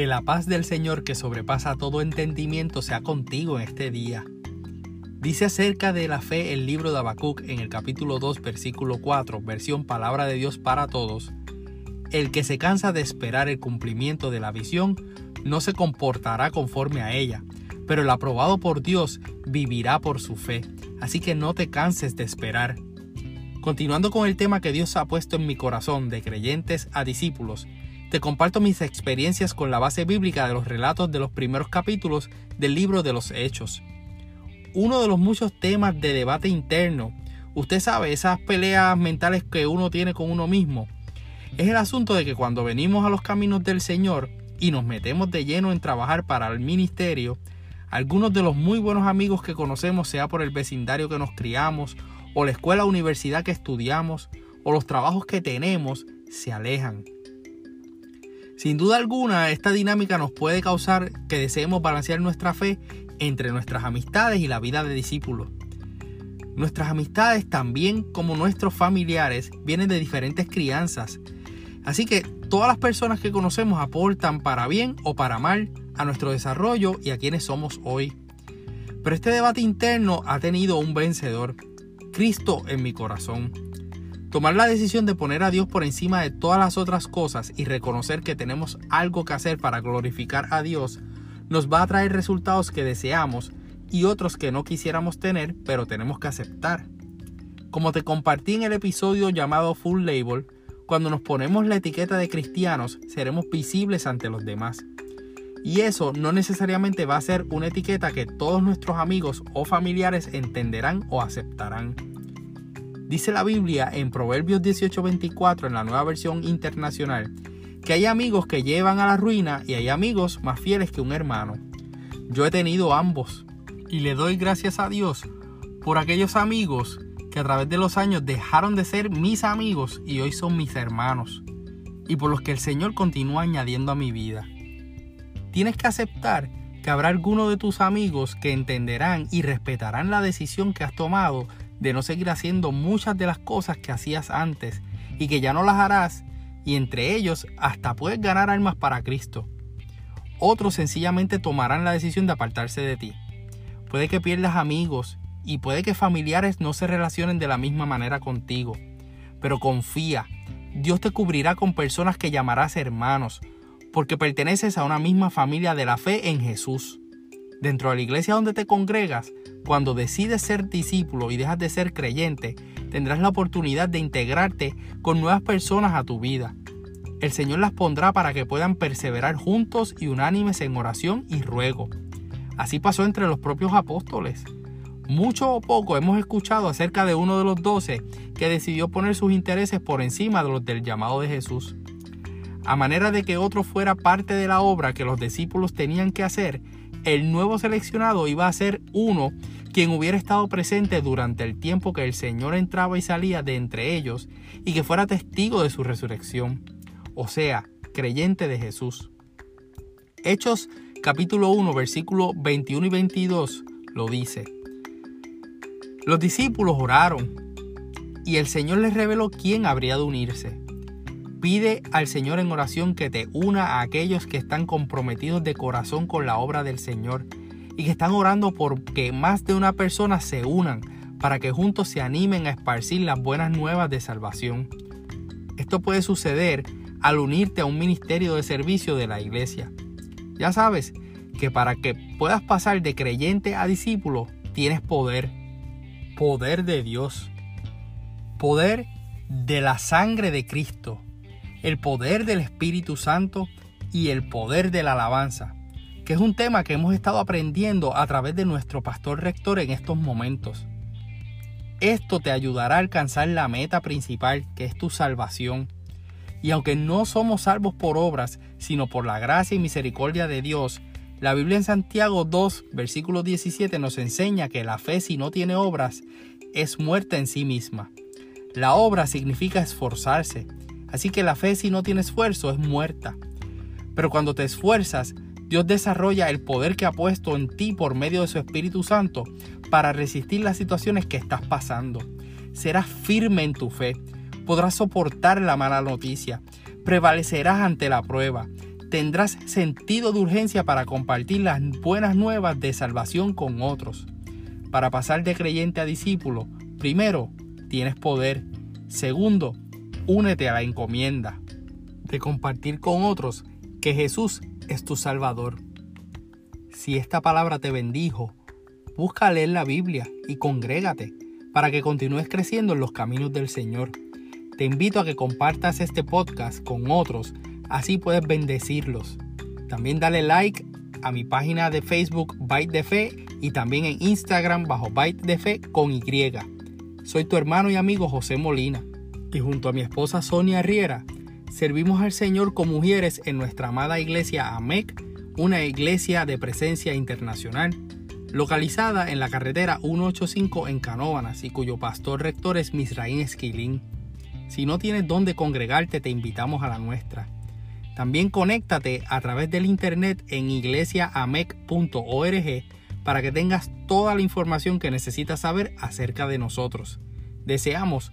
Que la paz del Señor que sobrepasa todo entendimiento sea contigo en este día. Dice acerca de la fe el libro de Habacuc en el capítulo 2, versículo 4, versión Palabra de Dios para todos. El que se cansa de esperar el cumplimiento de la visión no se comportará conforme a ella, pero el aprobado por Dios vivirá por su fe. Así que no te canses de esperar. Continuando con el tema que Dios ha puesto en mi corazón de creyentes a discípulos, te comparto mis experiencias con la base bíblica de los relatos de los primeros capítulos del libro de los Hechos. Uno de los muchos temas de debate interno, usted sabe, esas peleas mentales que uno tiene con uno mismo, es el asunto de que cuando venimos a los caminos del Señor y nos metemos de lleno en trabajar para el ministerio, algunos de los muy buenos amigos que conocemos, sea por el vecindario que nos criamos, o la escuela o universidad que estudiamos, o los trabajos que tenemos, se alejan. Sin duda alguna, esta dinámica nos puede causar que deseemos balancear nuestra fe entre nuestras amistades y la vida de discípulos. Nuestras amistades también como nuestros familiares vienen de diferentes crianzas, así que todas las personas que conocemos aportan para bien o para mal a nuestro desarrollo y a quienes somos hoy. Pero este debate interno ha tenido un vencedor, Cristo en mi corazón. Tomar la decisión de poner a Dios por encima de todas las otras cosas y reconocer que tenemos algo que hacer para glorificar a Dios nos va a traer resultados que deseamos y otros que no quisiéramos tener, pero tenemos que aceptar. Como te compartí en el episodio llamado Full Label, cuando nos ponemos la etiqueta de cristianos, seremos visibles ante los demás. Y eso no necesariamente va a ser una etiqueta que todos nuestros amigos o familiares entenderán o aceptarán. Dice la Biblia en Proverbios 18:24 en la nueva versión internacional que hay amigos que llevan a la ruina y hay amigos más fieles que un hermano. Yo he tenido ambos y le doy gracias a Dios por aquellos amigos que a través de los años dejaron de ser mis amigos y hoy son mis hermanos y por los que el Señor continúa añadiendo a mi vida. Tienes que aceptar que habrá algunos de tus amigos que entenderán y respetarán la decisión que has tomado de no seguir haciendo muchas de las cosas que hacías antes y que ya no las harás y entre ellos hasta puedes ganar almas para Cristo. Otros sencillamente tomarán la decisión de apartarse de ti. Puede que pierdas amigos y puede que familiares no se relacionen de la misma manera contigo. Pero confía, Dios te cubrirá con personas que llamarás hermanos, porque perteneces a una misma familia de la fe en Jesús. Dentro de la iglesia donde te congregas, cuando decides ser discípulo y dejas de ser creyente, tendrás la oportunidad de integrarte con nuevas personas a tu vida. El Señor las pondrá para que puedan perseverar juntos y unánimes en oración y ruego. Así pasó entre los propios apóstoles. Mucho o poco hemos escuchado acerca de uno de los doce que decidió poner sus intereses por encima de los del llamado de Jesús. A manera de que otro fuera parte de la obra que los discípulos tenían que hacer, el nuevo seleccionado iba a ser uno quien hubiera estado presente durante el tiempo que el Señor entraba y salía de entre ellos y que fuera testigo de su resurrección, o sea, creyente de Jesús. Hechos capítulo 1 versículo 21 y 22 lo dice. Los discípulos oraron y el Señor les reveló quién habría de unirse. Pide al Señor en oración que te una a aquellos que están comprometidos de corazón con la obra del Señor y que están orando por que más de una persona se unan para que juntos se animen a esparcir las buenas nuevas de salvación. Esto puede suceder al unirte a un ministerio de servicio de la iglesia. Ya sabes que para que puedas pasar de creyente a discípulo tienes poder, poder de Dios, poder de la sangre de Cristo el poder del Espíritu Santo y el poder de la alabanza, que es un tema que hemos estado aprendiendo a través de nuestro pastor rector en estos momentos. Esto te ayudará a alcanzar la meta principal, que es tu salvación. Y aunque no somos salvos por obras, sino por la gracia y misericordia de Dios, la Biblia en Santiago 2, versículo 17 nos enseña que la fe si no tiene obras es muerta en sí misma. La obra significa esforzarse, Así que la fe si no tiene esfuerzo es muerta. Pero cuando te esfuerzas, Dios desarrolla el poder que ha puesto en ti por medio de su Espíritu Santo para resistir las situaciones que estás pasando. Serás firme en tu fe, podrás soportar la mala noticia, prevalecerás ante la prueba, tendrás sentido de urgencia para compartir las buenas nuevas de salvación con otros. Para pasar de creyente a discípulo, primero, tienes poder. Segundo, únete a la encomienda de compartir con otros que Jesús es tu Salvador. Si esta palabra te bendijo, busca leer la Biblia y congrégate para que continúes creciendo en los caminos del Señor. Te invito a que compartas este podcast con otros, así puedes bendecirlos. También dale like a mi página de Facebook Byte de Fe y también en Instagram bajo Byte de Fe con Y. Soy tu hermano y amigo José Molina y junto a mi esposa Sonia Riera servimos al Señor con mujeres en nuestra amada iglesia AMEC, una iglesia de presencia internacional, localizada en la carretera 185 en Canóvanas y cuyo pastor rector es Misraín Esquilín. Si no tienes dónde congregarte, te invitamos a la nuestra. También conéctate a través del internet en iglesiaamec.org para que tengas toda la información que necesitas saber acerca de nosotros. Deseamos